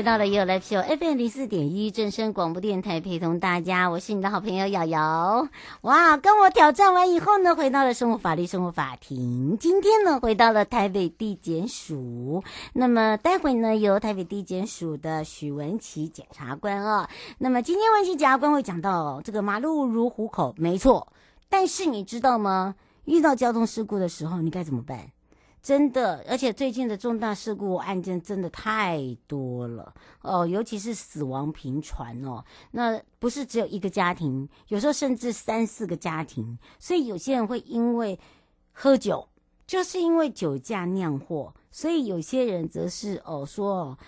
回到了 You Live Show FM 零四点一正声广播电台，陪同大家，我是你的好朋友瑶瑶。哇，跟我挑战完以后呢，回到了生活法律生活法庭。今天呢，回到了台北地检署。那么待会呢，由台北地检署的许文琪检察官啊、那么今天文琪检察官会讲到、这个马路如虎口，没错。但是你知道吗？遇到交通事故的时候，你该怎么办？真的，而且最近的重大事故案件真的太多了哦，尤其是死亡频传哦。那不是只有一个家庭，有时候甚至三四个家庭。所以有些人会因为喝酒，就是因为酒驾酿祸。所以有些人则是哦说哦。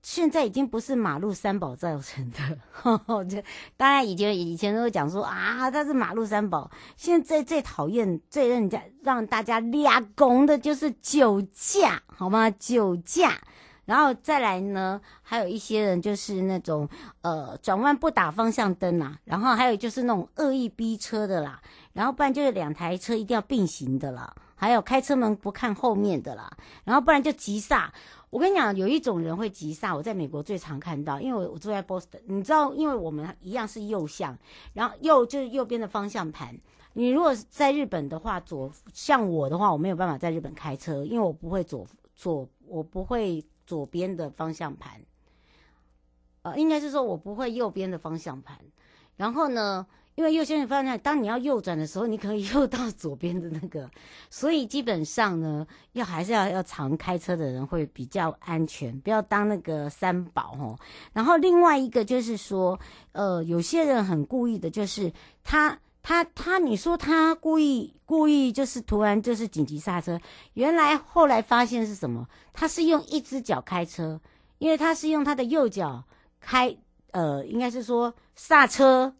现在已经不是马路三宝造成的，呵呵，就当然以前以前都会讲说啊，他是马路三宝。现在最讨厌、最让人家让大家抓狂的就是酒驾，好吗？酒驾，然后再来呢，还有一些人就是那种呃转弯不打方向灯啦，然后还有就是那种恶意逼车的啦，然后不然就是两台车一定要并行的啦，还有开车门不看后面的啦，然后不然就急刹。我跟你讲，有一种人会急刹，我在美国最常看到，因为我我住在波士顿，你知道，因为我们一样是右向，然后右就是右边的方向盘。你如果在日本的话，左像我的话，我没有办法在日本开车，因为我不会左左，我不会左边的方向盘。呃，应该是说我不会右边的方向盘。然后呢，因为右边的方向，当你要右转的时候，你可以右到左边的那个，所以基本上呢，要还是要要常开车的人会比较安全，不要当那个三宝哦。然后另外一个就是说，呃，有些人很故意的，就是他他他，你说他故意故意就是突然就是紧急刹车，原来后来发现是什么？他是用一只脚开车，因为他是用他的右脚开，呃，应该是说刹车。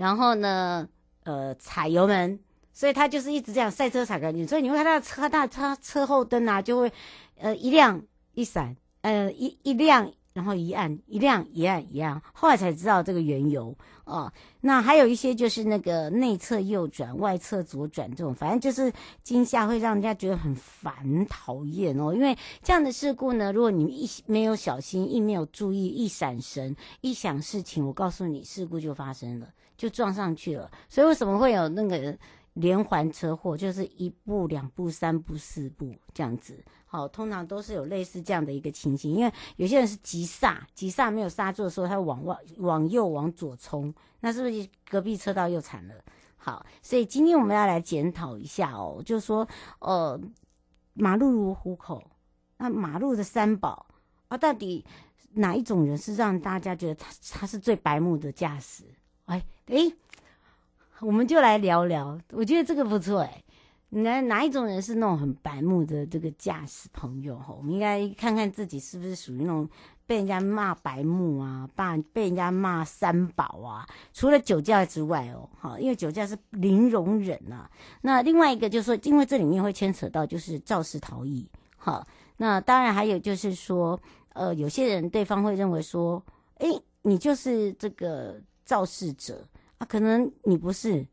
然后呢，呃，踩油门，所以他就是一直这样赛车踩干净，所以你会看他的车，他车车后灯啊，就会，呃，一亮一闪，呃，一一亮，然后一暗，一亮一暗一暗，后来才知道这个缘由哦。那还有一些就是那个内侧右转、外侧左转这种，反正就是惊吓会让人家觉得很烦、讨厌哦。因为这样的事故呢，如果你一没有小心，一没有注意，一闪神，一想事情，我告诉你，事故就发生了。就撞上去了，所以为什么会有那个连环车祸？就是一步、两步、三步、四步这样子。好，通常都是有类似这样的一个情形。因为有些人是急刹，急刹没有刹住的时候，他往外、往右、往左冲，那是不是隔壁车道又惨了？好，所以今天我们要来检讨一下哦，就是说，呃，马路如虎口，那马路的三宝啊，到底哪一种人是让大家觉得他他是最白目的驾驶？哎哎，我们就来聊聊，我觉得这个不错哎。哪哪一种人是那种很白目的这个驾驶朋友哈？我们应该看看自己是不是属于那种被人家骂白目啊，把被人家骂三宝啊。除了酒驾之外哦，哈，因为酒驾是零容忍呐。那另外一个就是说，因为这里面会牵扯到就是肇事逃逸，好，那当然还有就是说，呃，有些人对方会认为说，哎，你就是这个。肇事者啊，可能你不是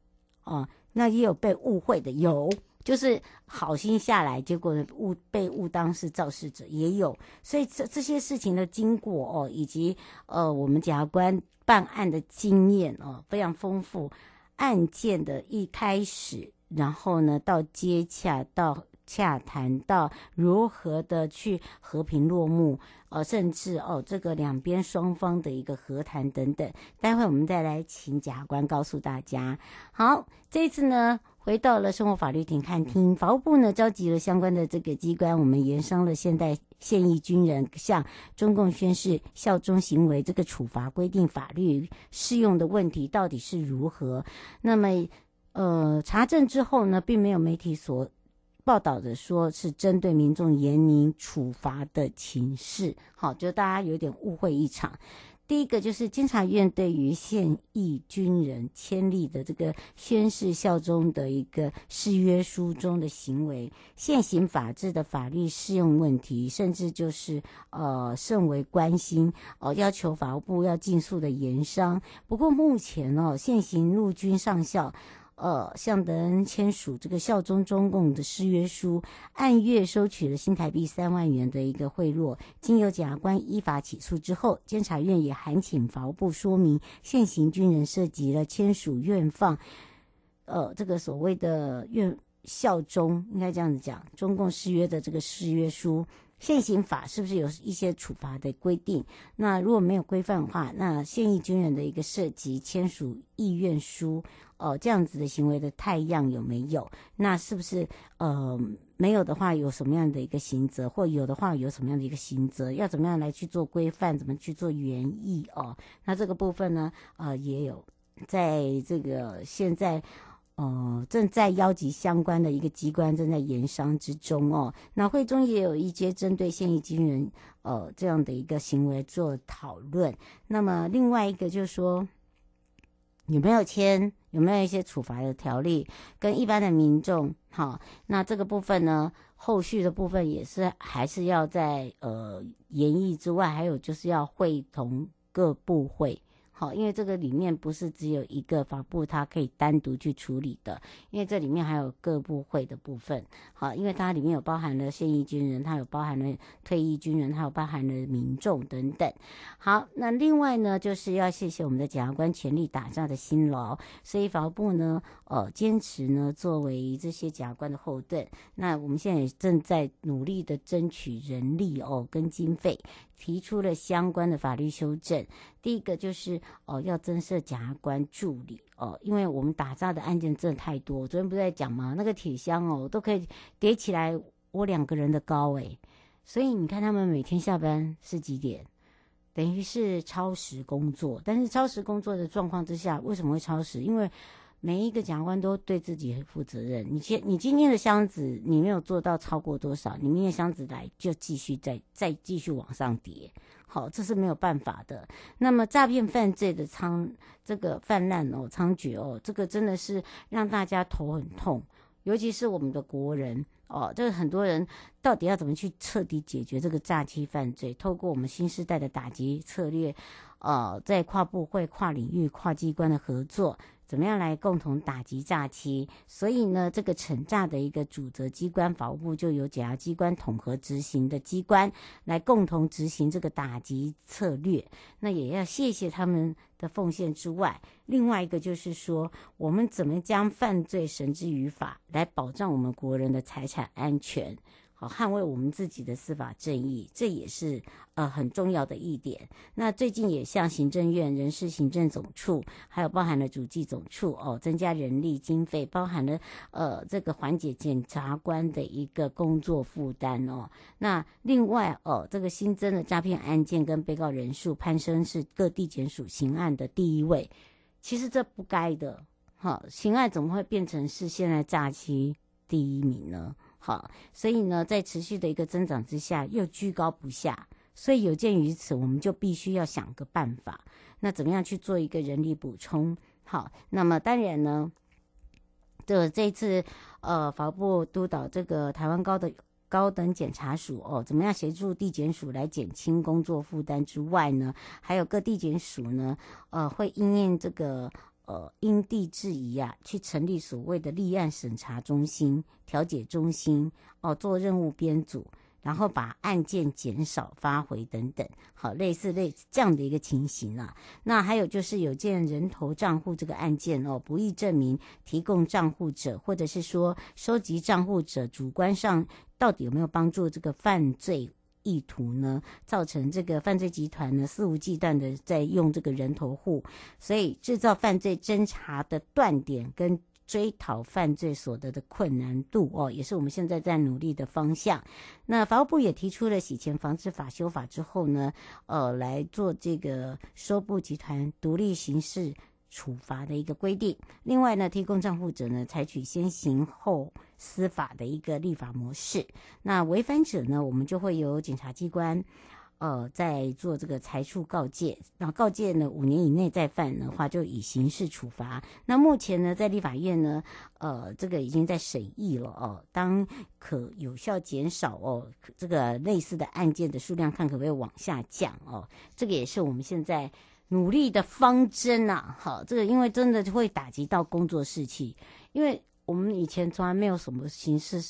哦，那也有被误会的，有就是好心下来，结果误被误当是肇事者，也有。所以这这些事情的经过哦，以及呃我们检察官办案的经验哦，非常丰富。案件的一开始，然后呢到接洽到。洽谈到如何的去和平落幕，呃，甚至哦，这个两边双方的一个和谈等等，待会我们再来请检察官告诉大家。好，这一次呢，回到了生活法律庭看厅，法务部呢召集了相关的这个机关，我们研商了现代现役军人向中共宣示效忠行为这个处罚规定法律适用的问题到底是如何。那么，呃，查证之后呢，并没有媒体所。报道的说是针对民众严明处罚的情势，好，就大家有点误会一场。第一个就是监察院对于现役军人签立的这个宣誓效忠的一个誓约书中的行为，现行法制的法律适用问题，甚至就是呃甚为关心哦、要求法务部要尽速的研商。不过目前哦，现行陆军上校。呃，向德恩签署这个效忠中共的誓约书，按月收取了新台币三万元的一个贿赂。经由检察官依法起诉之后，监察院也函请法务部说明，现行军人涉及了签署愿放，呃，这个所谓的愿效忠，应该这样子讲，中共誓约的这个誓约书。现行法是不是有一些处罚的规定？那如果没有规范的话，那现役军人的一个涉及签署意愿书，呃，这样子的行为的太样有没有？那是不是呃没有的话，有什么样的一个刑责？或有的话，有什么样的一个刑责？要怎么样来去做规范？怎么去做原意哦？那这个部分呢，呃，也有在这个现在。哦、正在邀集相关的一个机关正在研商之中哦。那会中也有一些针对现役军人呃这样的一个行为做讨论。那么另外一个就是说，有没有签，有没有一些处罚的条例，跟一般的民众好？那这个部分呢，后续的部分也是还是要在呃研议之外，还有就是要会同各部会。好，因为这个里面不是只有一个法部，它可以单独去处理的，因为这里面还有各部会的部分。好，因为它里面有包含了现役军人，它有包含了退役军人，它有包含了民众等等。好，那另外呢，就是要谢谢我们的检察官全力打仗的辛劳，所以法务部呢，呃，坚持呢作为这些检察官的后盾。那我们现在也正在努力的争取人力哦跟经费。提出了相关的法律修正，第一个就是哦，要增设检察官助理哦，因为我们打诈的案件真的太多。昨天不是在讲吗？那个铁箱哦，都可以叠起来我两个人的高诶。所以你看他们每天下班是几点？等于是超时工作。但是超时工作的状况之下，为什么会超时？因为每一个检察官都对自己负责任。你今你今天的箱子你没有做到超过多少，你明天箱子来就继续再再继续往上叠。好，这是没有办法的。那么诈骗犯罪的猖这个泛滥哦，猖獗哦，这个真的是让大家头很痛，尤其是我们的国人哦，这个很多人到底要怎么去彻底解决这个诈欺犯罪？透过我们新时代的打击策略，呃，在跨部会、跨领域、跨机关的合作。怎么样来共同打击诈欺？所以呢，这个惩诈的一个主责机关法务部就由检察机关统合执行的机关来共同执行这个打击策略。那也要谢谢他们的奉献之外，另外一个就是说，我们怎么将犯罪绳之于法，来保障我们国人的财产安全。好，捍卫我们自己的司法正义，这也是呃很重要的一点。那最近也向行政院人事行政总处，还有包含了主计总处哦，增加人力经费，包含了呃这个缓解检察官的一个工作负担哦。那另外哦，这个新增的诈骗案件跟被告人数攀升，是各地检署刑案的第一位。其实这不该的，好，刑案怎么会变成是现在诈欺第一名呢？好，所以呢，在持续的一个增长之下，又居高不下，所以有鉴于此，我们就必须要想个办法。那怎么样去做一个人力补充？好，那么当然呢，这这次呃，法务部督导这个台湾高的高等检察署哦，怎么样协助地检署来减轻工作负担之外呢，还有各地检署呢，呃，会应应这个。呃因地制宜啊，去成立所谓的立案审查中心、调解中心哦，做任务编组。然后把案件减少发回等等，好，类似类似这样的一个情形啊。那还有就是有件人头账户这个案件哦，不易证明提供账户者，或者是说收集账户者主观上到底有没有帮助这个犯罪意图呢？造成这个犯罪集团呢肆无忌惮的在用这个人头户，所以制造犯罪侦查的断点跟。追讨犯罪所得的困难度哦，也是我们现在在努力的方向。那法务部也提出了洗钱防治法修法之后呢，呃，来做这个收部集团独立刑事处罚的一个规定。另外呢，提供账户者呢，采取先行后司法的一个立法模式。那违反者呢，我们就会由检察机关。呃，在做这个裁处告诫，然后告诫呢，五年以内再犯的话，就以刑事处罚。那目前呢，在立法院呢，呃，这个已经在审议了哦。当可有效减少哦，这个类似的案件的数量，看可不可以往下降哦。这个也是我们现在努力的方针呐。好，这个因为真的会打击到工作士气，因为我们以前从来没有什么形式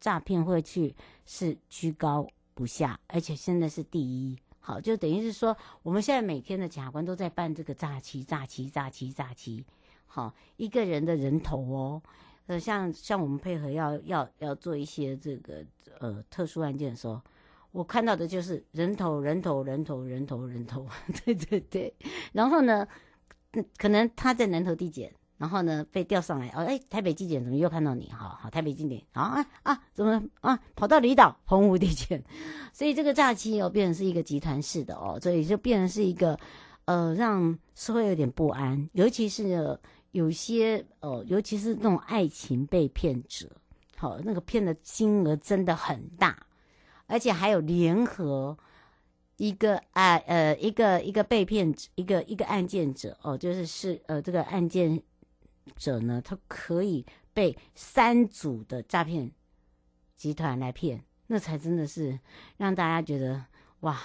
诈骗会去是居高不下，而且现在是第一，好，就等于是说，我们现在每天的检察官都在办这个诈欺、诈欺、诈欺、诈欺，好，一个人的人头哦，呃，像像我们配合要要要做一些这个呃特殊案件的时候，我看到的就是人头、人头、人头、人头、人头，对对对，然后呢，可能他在南投地检。然后呢，被调上来哦，哎，台北地检怎么又看到你？好好，台北地检，啊啊啊，怎么啊，跑到离岛澎湖地检？所以这个诈欺哦，变成是一个集团式的哦，所以就变成是一个呃，让社会有点不安，尤其是有些呃，尤其是那种爱情被骗者，好，那个骗的金额真的很大，而且还有联合一个啊呃一个一个被骗者，一个一个案件者哦，就是是呃这个案件。者呢，他可以被三组的诈骗集团来骗，那才真的是让大家觉得哇，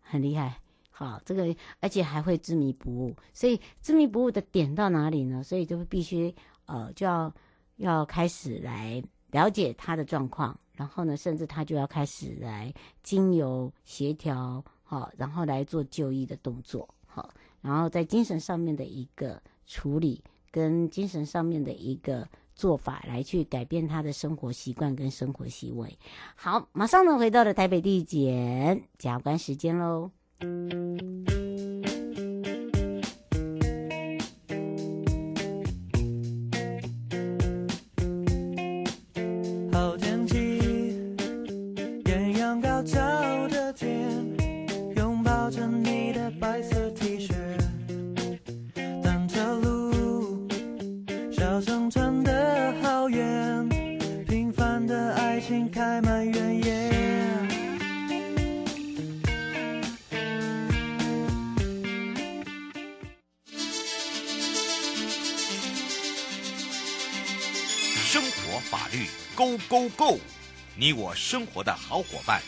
很厉害。好，这个而且还会执迷不悟，所以执迷不悟的点到哪里呢？所以就必须呃就要要开始来了解他的状况，然后呢，甚至他就要开始来经由协调，好，然后来做就医的动作，好，然后在精神上面的一个处理。跟精神上面的一个做法来去改变他的生活习惯跟生活行为。好，马上呢回到了台北地检检察官时间喽。Go Go，你我生活的好伙伴，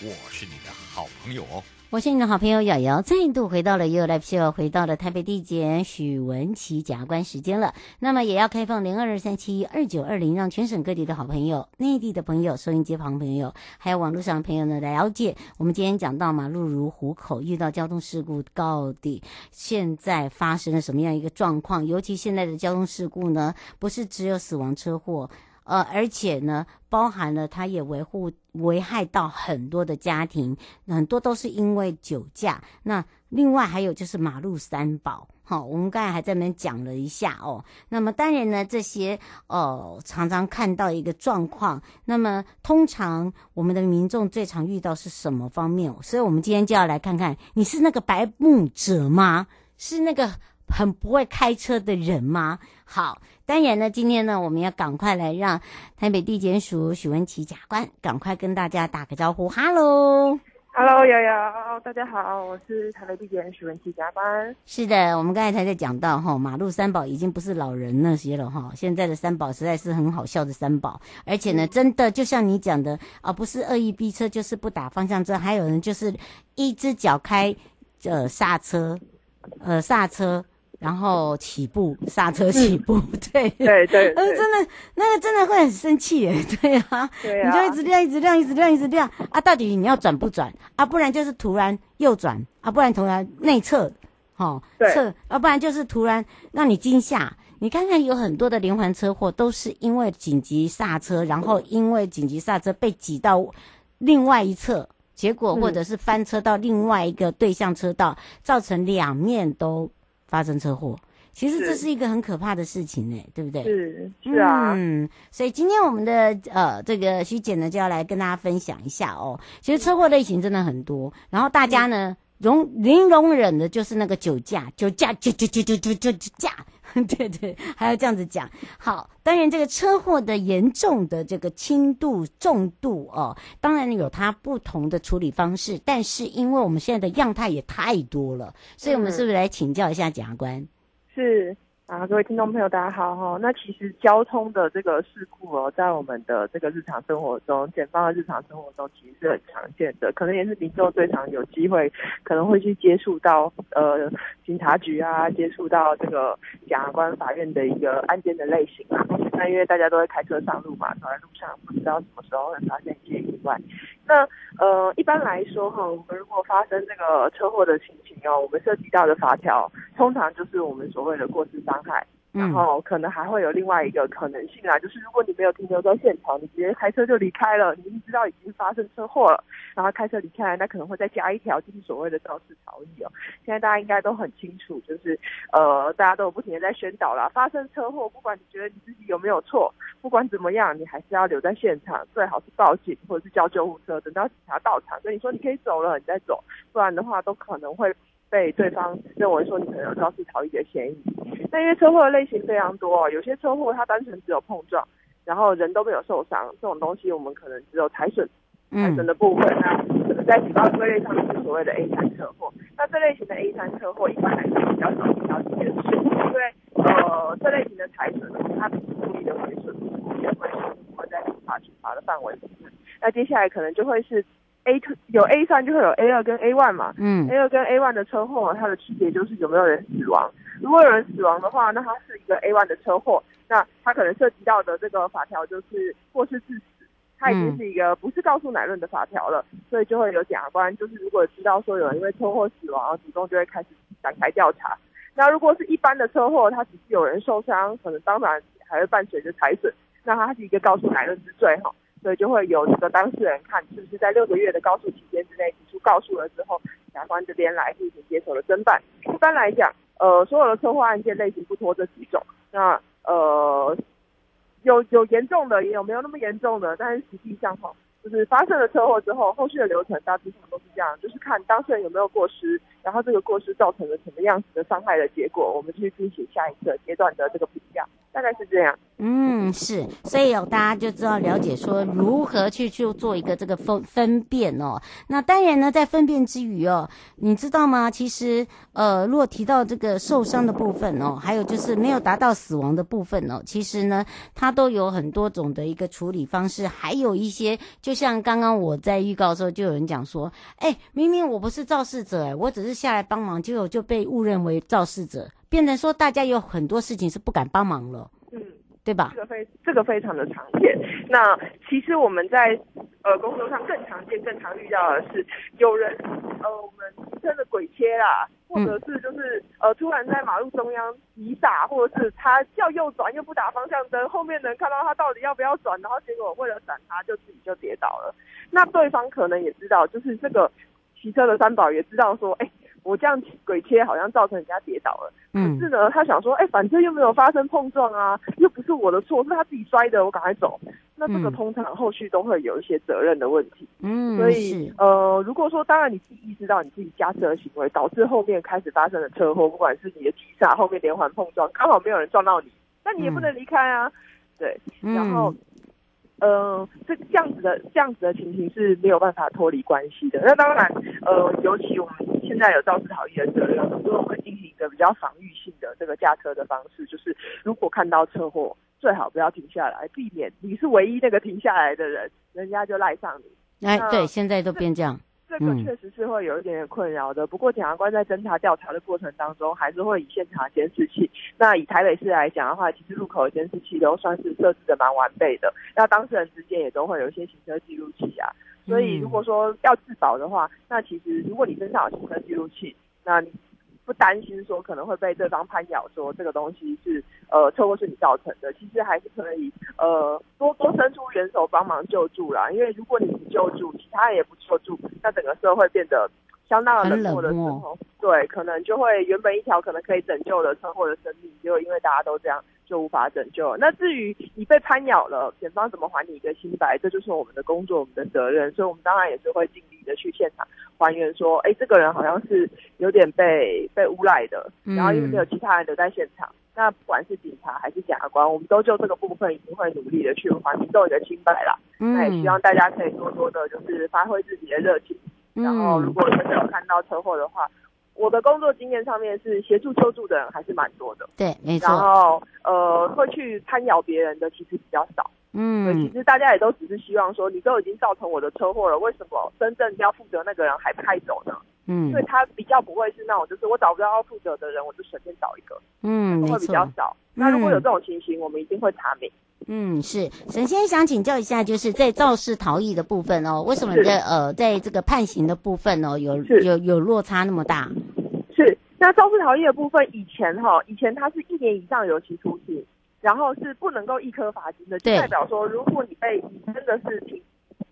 我是你的好朋友哦。我是你的好朋友瑶瑶，再度回到了 ufo 回到了台北地检许文琪检察官时间了。那么也要开放零二二三七二九二零，让全省各地的好朋友、内地的朋友、收音机旁朋友，还有网络上的朋友呢来了解。我们今天讲到马路如虎口，遇到交通事故到底现在发生了什么样一个状况？尤其现在的交通事故呢，不是只有死亡车祸。呃，而且呢，包含了它也维护危害到很多的家庭，很多都是因为酒驾。那另外还有就是马路三宝，好，我们刚才还在那边讲了一下哦。那么当然呢，这些哦常常看到一个状况。那么通常我们的民众最常遇到是什么方面？所以我们今天就要来看看，你是那个白目者吗？是那个？很不会开车的人吗？好，当然呢，今天呢，我们要赶快来让台北地检署许文琪检察官赶快跟大家打个招呼。Hello，Hello，瑶瑶，大家好，我是台北地检许文琪检察官。是的，我们刚才才在讲到哈，马路三宝已经不是老人那些了哈，现在的三宝实在是很好笑的三宝，而且呢，真的就像你讲的啊，不是恶意逼车，就是不打方向灯，还有人就是一只脚开呃刹车，呃刹车。然后起步刹车起步，嗯、对对对，呃，真的那个真的会很生气耶，对啊，对啊，你就一直亮一直亮一直亮一直亮啊，到底你要转不转啊？不然就是突然右转啊，不然突然内侧，哦侧，啊，不然就是突然让你惊吓。你看看有很多的连环车祸都是因为紧急刹车，然后因为紧急刹车被挤到另外一侧。结果或者是翻车到另外一个对向车道，嗯、造成两面都发生车祸。其实这是一个很可怕的事情呢，对不对？是是啊。嗯，所以今天我们的呃这个徐姐呢就要来跟大家分享一下哦。其实车祸类型真的很多，然后大家呢、嗯、容零容忍的就是那个酒驾，酒驾酒酒酒酒酒酒驾。对对，还要这样子讲。好，当然这个车祸的严重的这个轻度、重度哦，当然有它不同的处理方式。但是因为我们现在的样态也太多了，所以我们是不是来请教一下检察官？是。啊，各位听众朋友，大家好哈。那其实交通的这个事故哦，在我们的这个日常生活中，检方的日常生活中，其实是很常见的，可能也是民众最常有机会可能会去接触到呃警察局啊，接触到这个检察官、法院的一个案件的类型啊。那因为大家都会开车上路嘛，走在路上不知道什么时候会发生一些意外。那呃，一般来说哈，我们如果发生这个车祸的情形哦，我们涉及到的法条，通常就是我们所谓的过失伤害。然后可能还会有另外一个可能性啊，就是如果你没有停留在现场，你直接开车就离开了，你知道已经发生车祸了，然后开车离开，那可能会再加一条，就是所谓的肇事逃逸哦。现在大家应该都很清楚，就是呃，大家都有不停的在宣导啦，发生车祸，不管你觉得你自己有没有错，不管怎么样，你还是要留在现场，最好是报警或者是叫救护车，等到警察到场跟你说你可以走了，你再走，不然的话都可能会。被对方认为说你可能有肇事逃逸的嫌疑，那因为车祸的类型非常多，有些车祸它单纯只有碰撞，然后人都没有受伤，这种东西我们可能只有财损，财损的部分，那可能在举报归类上是所谓的 A 三车祸。那这类型的 A 三车祸一般来说比较少听到这件事，因为呃这类型的财损它不是故意的毁损，故意的毁损不会在刑法处罚的范围里面。那接下来可能就会是。A 有 A 三就会有 A 二跟 A one 嘛，嗯，A 二跟 A one 的车祸，它的区别就是有没有人死亡。如果有人死亡的话，那它是一个 A one 的车祸，那它可能涉及到的这个法条就是过失致死，它已经是一个不是告诉乃论的法条了，所以就会有检察官，就是如果知道说有人因为车祸死亡，主动就会开始展开调查。那如果是一般的车祸，它只是有人受伤，可能当然还会伴随着财损，那它是一个告诉乃论之罪哈。所以就会有这个当事人看是不是在六个月的告诉期间之内提出告诉了之后，法官这边来进行接手的侦办。一般来讲，呃，所有的车祸案件类型不脱这几种。那呃，有有严重的，也有没有那么严重的。但是实际上哈，就是发生了车祸之后，后续的流程大致上都是这样，就是看当事人有没有过失，然后这个过失造成了什么样子的伤害的结果，我们去进行下一个阶段的这个评价。大概是这样，嗯，是，所以有大家就知道了解说如何去去做一个这个分分辨哦。那当然呢，在分辨之余哦，你知道吗？其实呃，如果提到这个受伤的部分哦，还有就是没有达到死亡的部分哦，其实呢，它都有很多种的一个处理方式，还有一些，就像刚刚我在预告的时候，就有人讲说，哎，明明我不是肇事者，哎，我只是下来帮忙，结果就被误认为肇事者。变成说，大家有很多事情是不敢帮忙了，嗯，对吧？这个非这个非常的常见。那其实我们在呃工作上更常见、更常遇到的是，有人呃我们真的鬼切啦，或者是就是呃突然在马路中央急刹，或者是他要右转又不打方向灯，后面能看到他到底要不要转，然后结果为了闪他，就自己就跌倒了。那对方可能也知道，就是这个骑车的三宝也知道说，哎。我这样鬼切好像造成人家跌倒了，嗯，可是呢，他想说，哎、欸，反正又没有发生碰撞啊，又不是我的错，是他自己摔的，我赶快走。那这个通常后续都会有一些责任的问题，嗯，所以呃，如果说当然你自己意识到你自己驾车的行为导致后面开始发生了车祸，不管是你的急刹后面连环碰撞，刚好没有人撞到你，那你也不能离开啊，嗯、对，然后。呃，这这样子的这样子的情形是没有办法脱离关系的。那当然，呃，尤其我们现在有肇事逃逸的责任，所以我们进行一个比较防御性的这个驾车的方式，就是如果看到车祸，最好不要停下来，避免你是唯一那个停下来的人，人家就赖上你。哎，对，现在都变这样。这个确实是会有一点点困扰的。不过检察官在侦查调查的过程当中，还是会以现场监视器。那以台北市来讲的话，其实路口的监视器都算是设置的蛮完备的。那当事人之间也都会有一些行车记录器啊。所以如果说要自保的话，那其实如果你身上有行车记录器，那你。不担心说可能会被对方拍咬，说这个东西是呃车祸是你造成的，其实还是可以呃多多伸出援手帮忙救助啦。因为如果你不救助，其他人也不救助，那整个社会变得相当的冷漠的时候，对，可能就会原本一条可能可以拯救的车祸的生命，结果因为大家都这样。就无法拯救。那至于你被攀咬了，检方怎么还你一个清白？这就是我们的工作，我们的责任。所以，我们当然也是会尽力的去现场还原，说，哎，这个人好像是有点被被诬赖的，然后因为没有其他人留在现场。嗯、那不管是警察还是检察官，我们都就这个部分一定会努力的去还民众一个清白啦。嗯、那也希望大家可以多多的，就是发挥自己的热情。嗯、然后，如果真的有看到车祸的话。我的工作经验上面是协助救助的人还是蛮多的，对，没错。然后呃，会去攀咬别人的其实比较少，嗯，其实大家也都只是希望说，你都已经造成我的车祸了，为什么真正要负责那个人还不开走呢？嗯，所以他比较不会是那种，就是我找不到要负责的人，我就随便找一个，嗯，会比较少。那如果有这种情形，我们一定会查明。嗯，是。首先想请教一下，就是在肇事逃逸的部分哦，为什么在是呃，在这个判刑的部分哦，有有有落差那么大？是。那肇事逃逸的部分，以前哈，以前它是一年以上有期徒刑，然后是不能够一颗罚金的，就代表说，如果你被真的是挺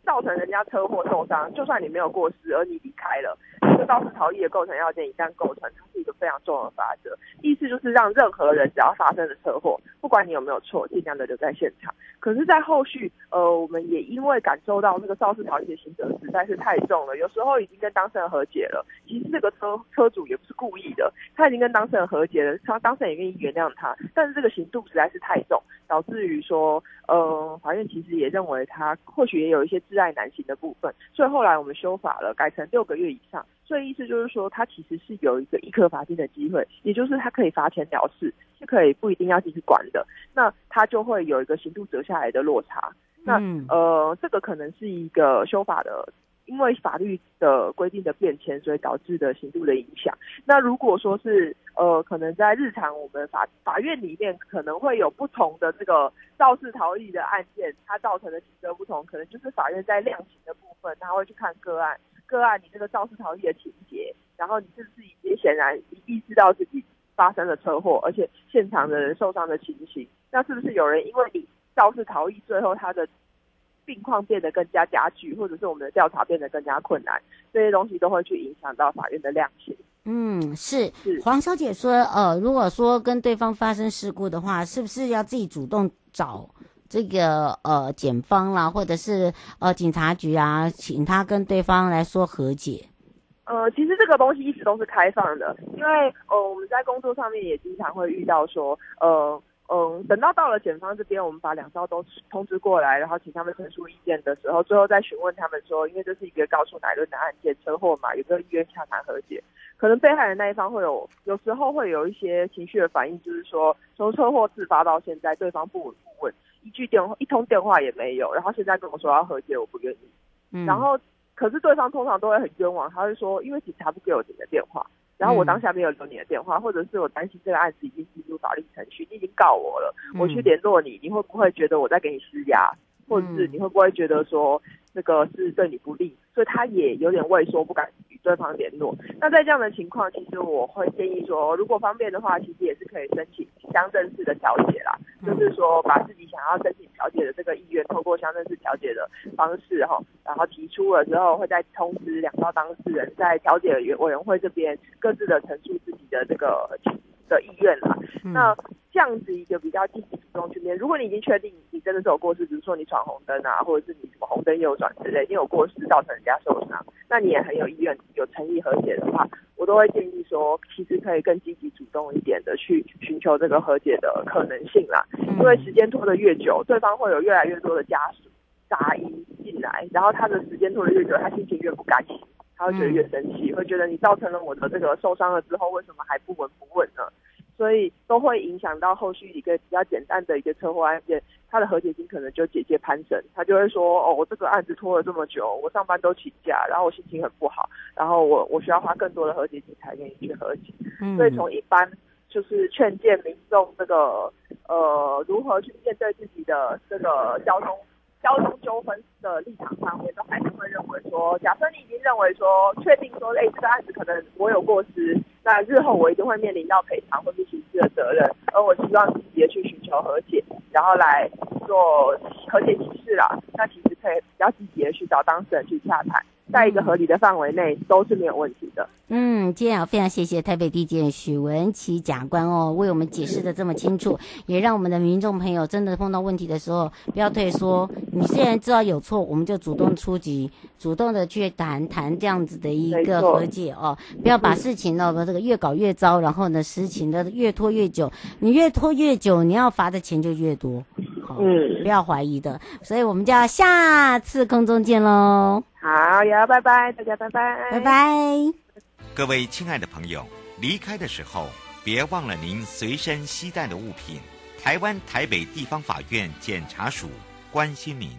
造成人家车祸受伤，就算你没有过失，而你离开了。这肇事逃逸的构成要件一旦构成，它是一个非常重要的法则。意思就是让任何人只要发生了车祸，不管你有没有错，尽量的留在现场。可是，在后续，呃，我们也因为感受到这个肇事逃逸的刑责实在是太重了，有时候已经跟当事人和解了。其实这个车车主也不是故意的，他已经跟当事人和解了，他当事人也愿意原谅他。但是这个刑度实在是太重，导致于说，呃，法院其实也认为他或许也有一些窒碍难行的部分，所以后来我们修法了，改成六个月以上。所以意思就是说，他其实是有一个易科罚金的机会，也就是他可以罚钱了事，是可以不一定要继续管的。那他就会有一个刑度折下来的落差。那呃，这个可能是一个修法的，因为法律的规定的变迁，所以导致的刑度的影响。那如果说是呃，可能在日常我们法法院里面可能会有不同的这个肇事逃逸的案件，它造成的刑责不同，可能就是法院在量刑的部分，他会去看个案。个案，你这个肇事逃逸的情节，然后你是不是已经显然意识到自己发生了车祸，而且现场的人受伤的情形，那是不是有人因为你肇事逃逸，最后他的病况变得更加加剧，或者是我们的调查变得更加困难，这些东西都会去影响到法院的量刑。嗯，是是。黄小姐说，呃，如果说跟对方发生事故的话，是不是要自己主动找？这个呃，检方啦，或者是呃，警察局啊，请他跟对方来说和解。呃，其实这个东西一直都是开放的，因为呃，我们在工作上面也经常会遇到说，呃，嗯、等到到了检方这边，我们把两方都通知过来，然后请他们陈述意见的时候，最后再询问他们说，因为这是一个告诉乃论的案件，车祸嘛，有没有意愿洽谈和解？可能被害人那一方会有，有时候会有一些情绪的反应，就是说，从车祸自发到现在，对方不闻不问。一句电话，一通电话也没有，然后现在跟我说要和解，我不愿意。嗯，然后可是对方通常都会很冤枉，他会说，因为警察不给我你的电话，然后我当下没有留你的电话，或者是我担心这个案子已经进入法律程序，你已经告我了，我去联络你，你会不会觉得我在给你施压，或者是你会不会觉得说那个是对你不利？所以他也有点畏缩，不敢与对方联络。那在这样的情况，其实我会建议说，如果方便的话，其实也是可以申请乡镇式的调解啦，就是说把自己想要申请调解的这个意愿，透过乡镇式调解的方式哈，然后提出了之后，会再通知两方当事人，在调解委员会这边各自的陈述自己的这个的意愿啦。那这样子一个比较积极主动去面，如果你已经确定你真的是有过失，比如说你闯红灯啊，或者是你什么红灯右转之类，你有过失造成人家受伤，那你也很有意愿、有诚意和解的话，我都会建议说，其实可以更积极主动一点的去寻求这个和解的可能性啦。因为时间拖得越久，对方会有越来越多的家属杂音进来，然后他的时间拖得越久，他心情越不甘心，他会觉得越生气，会觉得你造成了我的这个受伤了之后，为什么还不闻不问呢？所以都会影响到后续一个比较简单的一个车祸案件，他的和解金可能就节节攀升，他就会说哦，我这个案子拖了这么久，我上班都请假，然后我心情很不好，然后我我需要花更多的和解金才愿意去和解。嗯，所以从一般就是劝诫民众这个呃如何去面对自己的这个交通。交通纠纷的立场上面，都还是会认为说，假设你已经认为说，确定说，哎，这个案子可能我有过失，那日后我一定会面临到赔偿或是刑事的责任，而我希望积极的去寻求和解，然后来做和解提示啦。那其实可以比较积极的去找当事人去洽谈。在一个合理的范围内都是没有问题的。嗯，今天啊非常谢谢台北地检许文琪检察官哦，为我们解释的这么清楚，也让我们的民众朋友真的碰到问题的时候不要退缩。你既然知道有错，我们就主动出击，主动的去谈谈这样子的一个和解哦，不要把事情呢这个越搞越糟，然后呢事情的越拖越久，你越拖越久，你要罚的钱就越多。嗯，不要怀疑的，所以我们就要下次空中见喽。好呀，拜拜，大家拜拜，拜拜。各位亲爱的朋友，离开的时候别忘了您随身携带的物品。台湾台北地方法院检察署关心您。